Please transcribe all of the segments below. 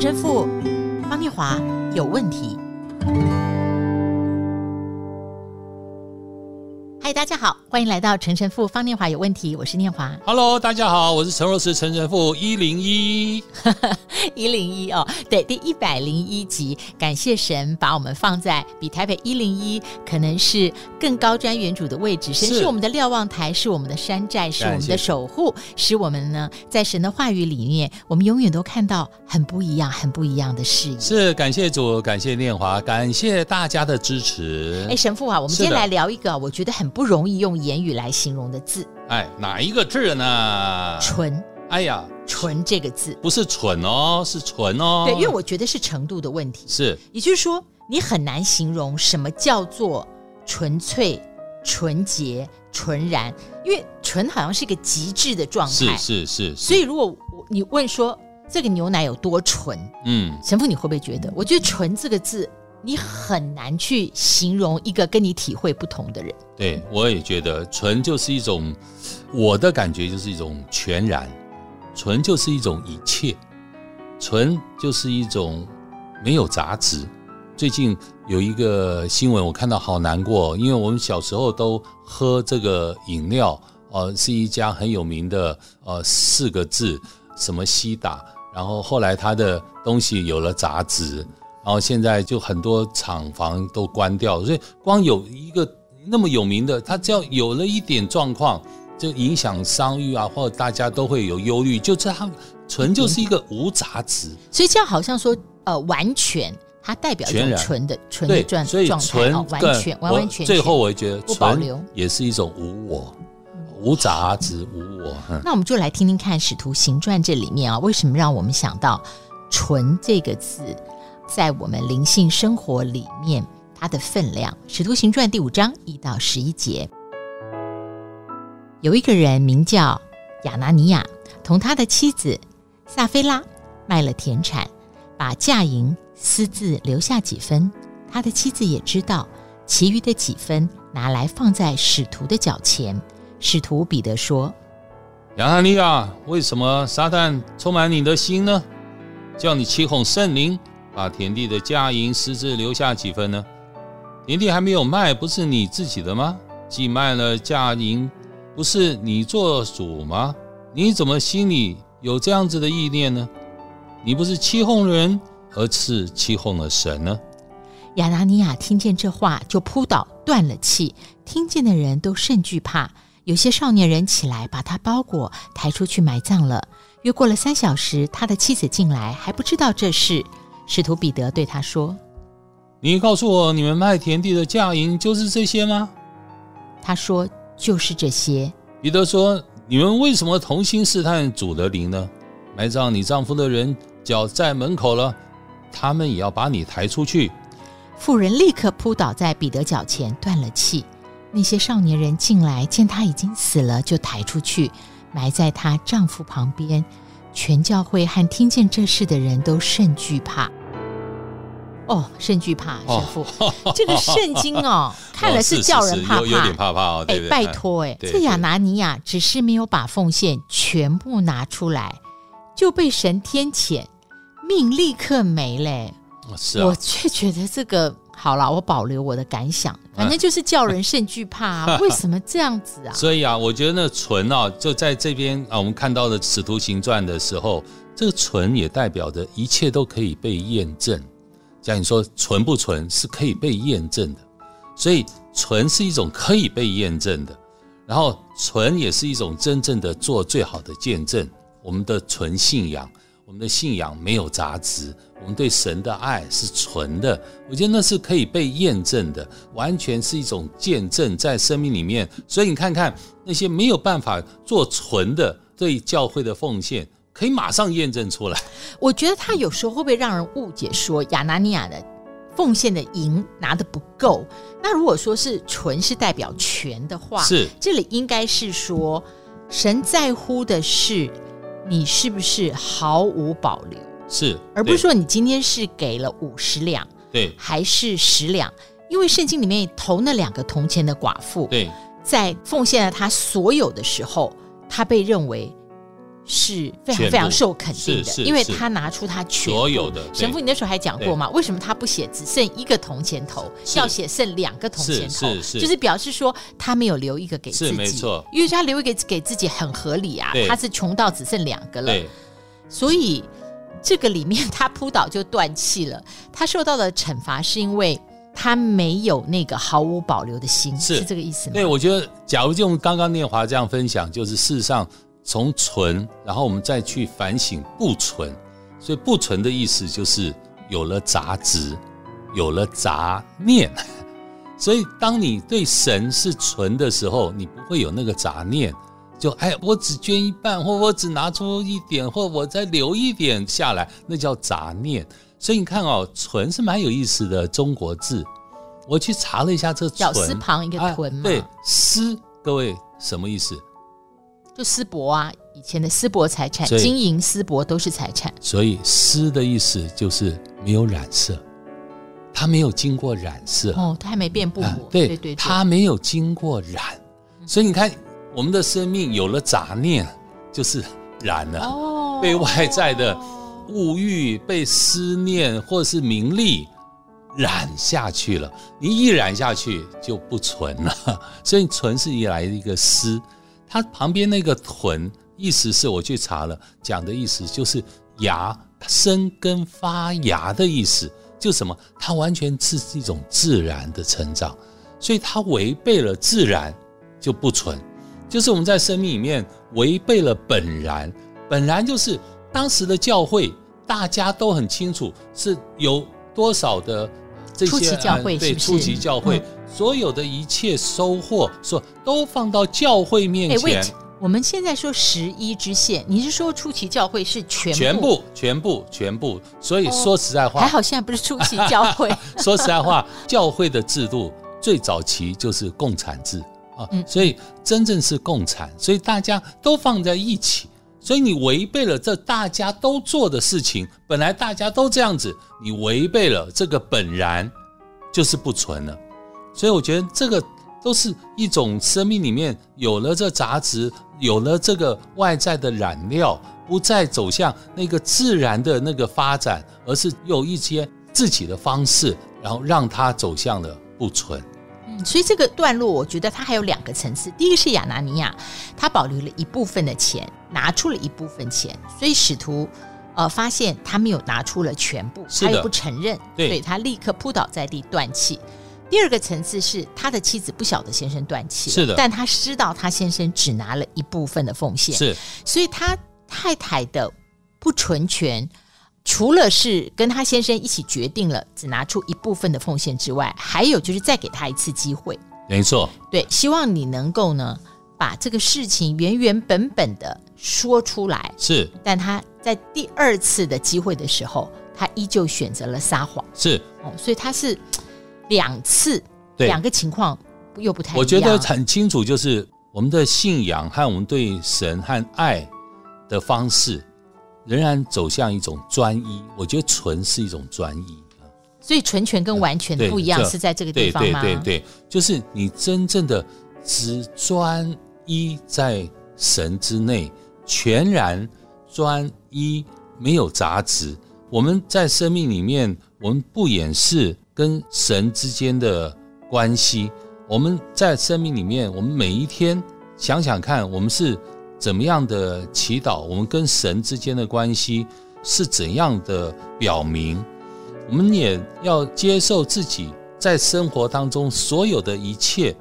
陈神父方念华有问题。大家好，欢迎来到陈神父方念华有问题，我是念华。Hello，大家好，我是陈若慈陈神父一零一 一零一哦，对，第一百零一集，感谢神把我们放在比台北一零一可能是更高瞻远瞩的位置，神是我们的瞭望台，是我们的山寨，是我们的守护，使我们呢在神的话语里面，我们永远都看到很不一样、很不一样的视野。是感谢主，感谢念华，感谢大家的支持。哎，神父啊，我们今天来聊一个我觉得很。不容易用言语来形容的字，哎，哪一个字呢？纯。哎呀，纯这个字不是蠢哦，是纯哦。对，因为我觉得是程度的问题。是，也就是说，你很难形容什么叫做纯粹、纯洁、纯然，因为纯好像是一个极致的状态。是是是，是。所以，如果你问说这个牛奶有多纯，嗯，神父你会不会觉得？我觉得“纯”这个字。你很难去形容一个跟你体会不同的人。对，我也觉得纯就是一种，我的感觉就是一种全然，纯就是一种一切，纯就是一种没有杂质。最近有一个新闻，我看到好难过，因为我们小时候都喝这个饮料，呃，是一家很有名的，呃，四个字什么西打，然后后来它的东西有了杂质。然后现在就很多厂房都关掉，所以光有一个那么有名的，它只要有了一点状况，就影响商誉啊，或者大家都会有忧虑。就这它纯就是一个无杂质，所以这样好像说，呃，完全它代表一种纯的纯的状所以纯、哦、完全完完全全。最后我也觉得不保留也是一种无我，无杂质无我。那我们就来听听看《使徒行传》这里面啊，为什么让我们想到“纯”这个字？在我们灵性生活里面，它的分量，《使徒行传》第五章一到十一节，有一个人名叫亚拿尼亚，同他的妻子撒非拉卖了田产，把价银私自留下几分，他的妻子也知道，其余的几分拿来放在使徒的脚前。使徒彼得说：“亚拿尼亚，为什么撒旦充满你的心呢？叫你欺哄圣灵。”把田地的价银私自留下几分呢？田地还没有卖，不是你自己的吗？既卖了价银，不是你做主吗？你怎么心里有这样子的意念呢？你不是欺哄人，而是欺哄了神呢？亚拿尼亚听见这话，就扑倒，断了气。听见的人都甚惧怕。有些少年人起来，把他包裹，抬出去埋葬了。约过了三小时，他的妻子进来，还不知道这事。使徒彼得对他说：“你告诉我，你们卖田地的价银就是这些吗？”他说：“就是这些。”彼得说：“你们为什么同心试探主的灵呢？埋葬你丈夫的人脚在门口了，他们也要把你抬出去。”妇人立刻扑倒在彼得脚前，断了气。那些少年人进来，见他已经死了，就抬出去，埋在她丈夫旁边。全教会和听见这事的人都甚惧怕。哦，甚惧怕，神父，哦、这个圣经哦，看了是叫人怕怕，哦、是是是有，有点怕怕哦。哎，拜托，哎，这亚拿尼亚只是没有把奉献全部拿出来，就被神天谴，命立刻没了。是啊，我却觉得这个好了，我保留我的感想，反正就是叫人甚惧怕啊。为什么这样子啊？所以啊，我觉得那纯啊，就在这边啊，我们看到的《使徒行传》的时候，这个纯也代表着一切都可以被验证。像你说纯不纯是可以被验证的，所以纯是一种可以被验证的，然后纯也是一种真正的做最好的见证。我们的纯信仰，我们的信仰没有杂质，我们对神的爱是纯的。我觉得那是可以被验证的，完全是一种见证在生命里面。所以你看看那些没有办法做纯的对教会的奉献。可以马上验证出来。我觉得他有时候会不会让人误解，说亚拿尼亚的奉献的银拿的不够？那如果说是纯是代表全的话，是这里应该是说神在乎的是你是不是毫无保留，是，而不是说你今天是给了五十两，对，还是十两？因为圣经里面投那两个铜钱的寡妇，对，在奉献了他所有的时候，他被认为。是非常非常受肯定的，因为他拿出他全所有的神父，你那时候还讲过吗？为什么他不写只剩一个铜钱头，要写剩两个铜钱头？就是表示说他没有留一个给自己，没错，因为他留一个给自己很合理啊，他是穷到只剩两个了，所以这个里面他扑倒就断气了，他受到的惩罚是因为他没有那个毫无保留的心，是这个意思吗？对，我觉得假如就用刚刚念华这样分享，就是事实上。从存，然后我们再去反省不存，所以不存的意思就是有了杂质，有了杂念。所以当你对神是存的时候，你不会有那个杂念，就哎，我只捐一半，或我只拿出一点，或我再留一点下来，那叫杂念。所以你看哦，存是蛮有意思的中国字，我去查了一下这存，小丝旁一个屯嘛，啊，对，丝，各位什么意思？就丝帛啊，以前的丝帛财产，金银丝帛都是财产。所以丝的意思就是没有染色，它没有经过染色哦，它还没变布、啊。对对对，它没有经过染，所以你看，我们的生命有了杂念，就是染了，哦、被外在的物欲、被思念或是名利染下去了。你一染下去就不纯了，所以纯是一来一个丝。它旁边那个屯，意思是我去查了，讲的意思就是芽生根发芽的意思，就什么？它完全是一种自然的成长，所以它违背了自然就不存，就是我们在生命里面违背了本然，本然就是当时的教会大家都很清楚是有多少的。初级教会？对，初级教会所有的一切收获，说都放到教会面前。我们现在说十一支线，你是说初期教会是全部？全部，全部，全部。所以说实在话，还好现在不是初期教会。说实在话，教会的制度最早期就是共产制啊，所以真正是共产，所以大家都放在一起。所以你违背了这大家都做的事情，本来大家都这样子，你违背了这个本然，就是不存了。所以我觉得这个都是一种生命里面有了这杂质，有了这个外在的染料，不再走向那个自然的那个发展，而是有一些自己的方式，然后让它走向了不存。所以这个段落，我觉得它还有两个层次。第一个是亚拿尼亚，他保留了一部分的钱，拿出了一部分钱，所以使徒呃发现他没有拿出了全部，他又不承认，所以他立刻扑倒在地断气。第二个层次是他的妻子不晓得先生断气，是的，但他知道他先生只拿了一部分的奉献，是，所以他太太的不纯全。除了是跟他先生一起决定了只拿出一部分的奉献之外，还有就是再给他一次机会。没错，对，希望你能够呢把这个事情原原本本的说出来。是，但他在第二次的机会的时候，他依旧选择了撒谎。是，哦，所以他是两次，两个情况又不太一样。我觉得很清楚，就是我们的信仰和我们对神和爱的方式。仍然走向一种专一，我觉得纯是一种专一，所以纯全跟完全不一样，是在这个地方吗？对对对，对，就是你真正的只专一在神之内，全然专一，没有杂质。我们在生命里面，我们不掩饰跟神之间的关系。我们在生命里面，我们每一天想想看，我们是。怎么样的祈祷，我们跟神之间的关系是怎样的表明？我们也要接受自己在生活当中所有的一切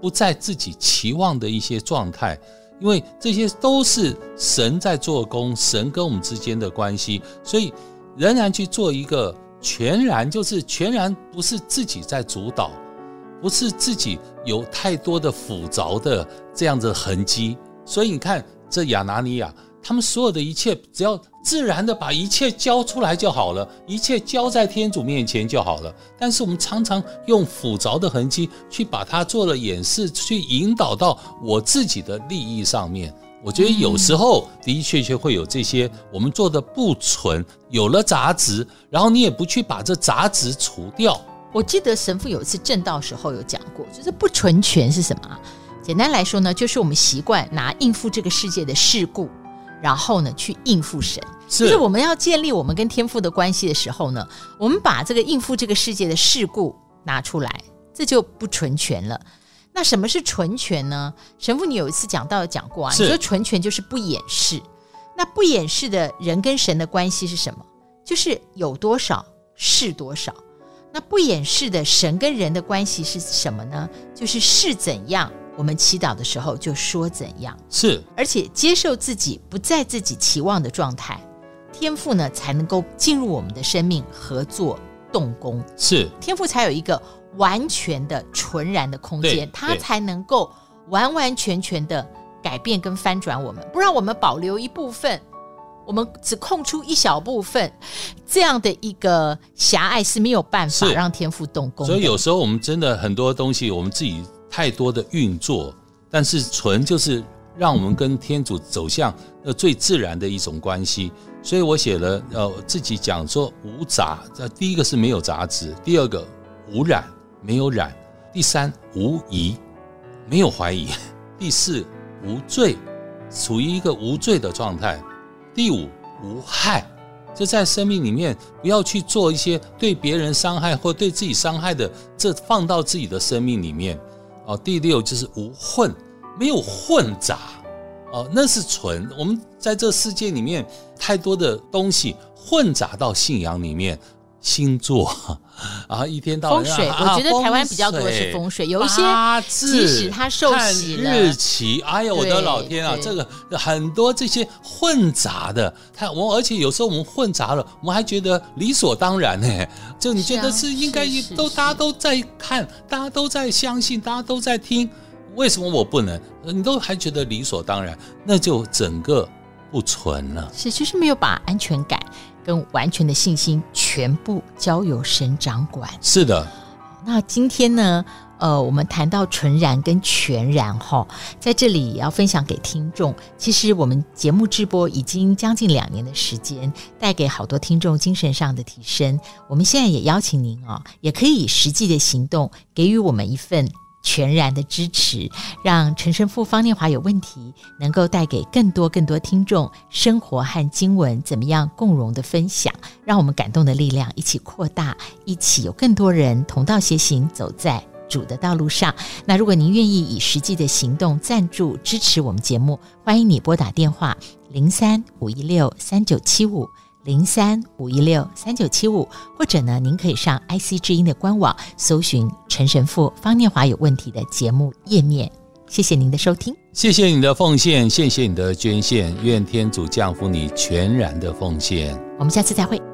不在自己期望的一些状态，因为这些都是神在做工，神跟我们之间的关系，所以仍然去做一个全然，就是全然不是自己在主导，不是自己有太多的复杂的这样的痕迹。所以你看，这亚拿尼亚，他们所有的一切，只要自然的把一切交出来就好了，一切交在天主面前就好了。但是我们常常用复杂的痕迹去把它做了掩饰，去引导到我自己的利益上面。我觉得有时候的确确会有这些我们做的不纯，有了杂质，然后你也不去把这杂质除掉。我记得神父有一次证道时候有讲过，就是不纯全是什么？简单来说呢，就是我们习惯拿应付这个世界的事故然后呢去应付神。是，就是我们要建立我们跟天父的关系的时候呢，我们把这个应付这个世界的事故拿出来，这就不纯全了。那什么是纯全呢？神父，你有一次讲到讲过啊，你说纯全就是不掩饰。那不掩饰的人跟神的关系是什么？就是有多少是多少。那不掩饰的神跟人的关系是什么呢？就是是怎样，我们祈祷的时候就说怎样。是，而且接受自己不在自己期望的状态，天赋呢才能够进入我们的生命合作动工。是，天赋才有一个完全的纯然的空间，它才能够完完全全的改变跟翻转我们，不让我们保留一部分。我们只空出一小部分，这样的一个狭隘是没有办法让天赋动工。所以有时候我们真的很多东西，我们自己太多的运作，但是纯就是让我们跟天主走向呃最自然的一种关系。所以我写了呃自己讲说无杂，呃第一个是没有杂质，第二个无染没有染，第三无疑没有怀疑，第四无罪，处于一个无罪的状态。第五，无害，就在生命里面不要去做一些对别人伤害或对自己伤害的，这放到自己的生命里面。哦，第六就是无混，没有混杂，哦，那是纯。我们在这世界里面太多的东西混杂到信仰里面。星座。啊，一天到晚风水，我觉得台湾比较多的是风水，有一些即使他受洗了，日期，哎呀，我的老天啊，这个很多这些混杂的，他我而且有时候我们混杂了，我们还觉得理所当然呢，就你觉得是应该都大家都在看，大家都在相信，大家都在听，为什么我不能？你都还觉得理所当然，那就整个不纯了，是就是没有把安全感。跟完全的信心全部交由神掌管。是的。那今天呢，呃，我们谈到纯然跟全然哈，在这里也要分享给听众。其实我们节目直播已经将近两年的时间，带给好多听众精神上的提升。我们现在也邀请您哦，也可以以实际的行动给予我们一份。全然的支持，让陈神父方念华有问题，能够带给更多更多听众生活和经文怎么样共融的分享，让我们感动的力量一起扩大，一起有更多人同道协行，走在主的道路上。那如果您愿意以实际的行动赞助支持我们节目，欢迎你拨打电话零三五一六三九七五。零三五一六三九七五，或者呢，您可以上 IC 之音的官网搜寻陈神父方念华有问题的节目页面。谢谢您的收听，谢谢你的奉献，谢谢你的捐献，愿天主降福你全然的奉献。我们下次再会。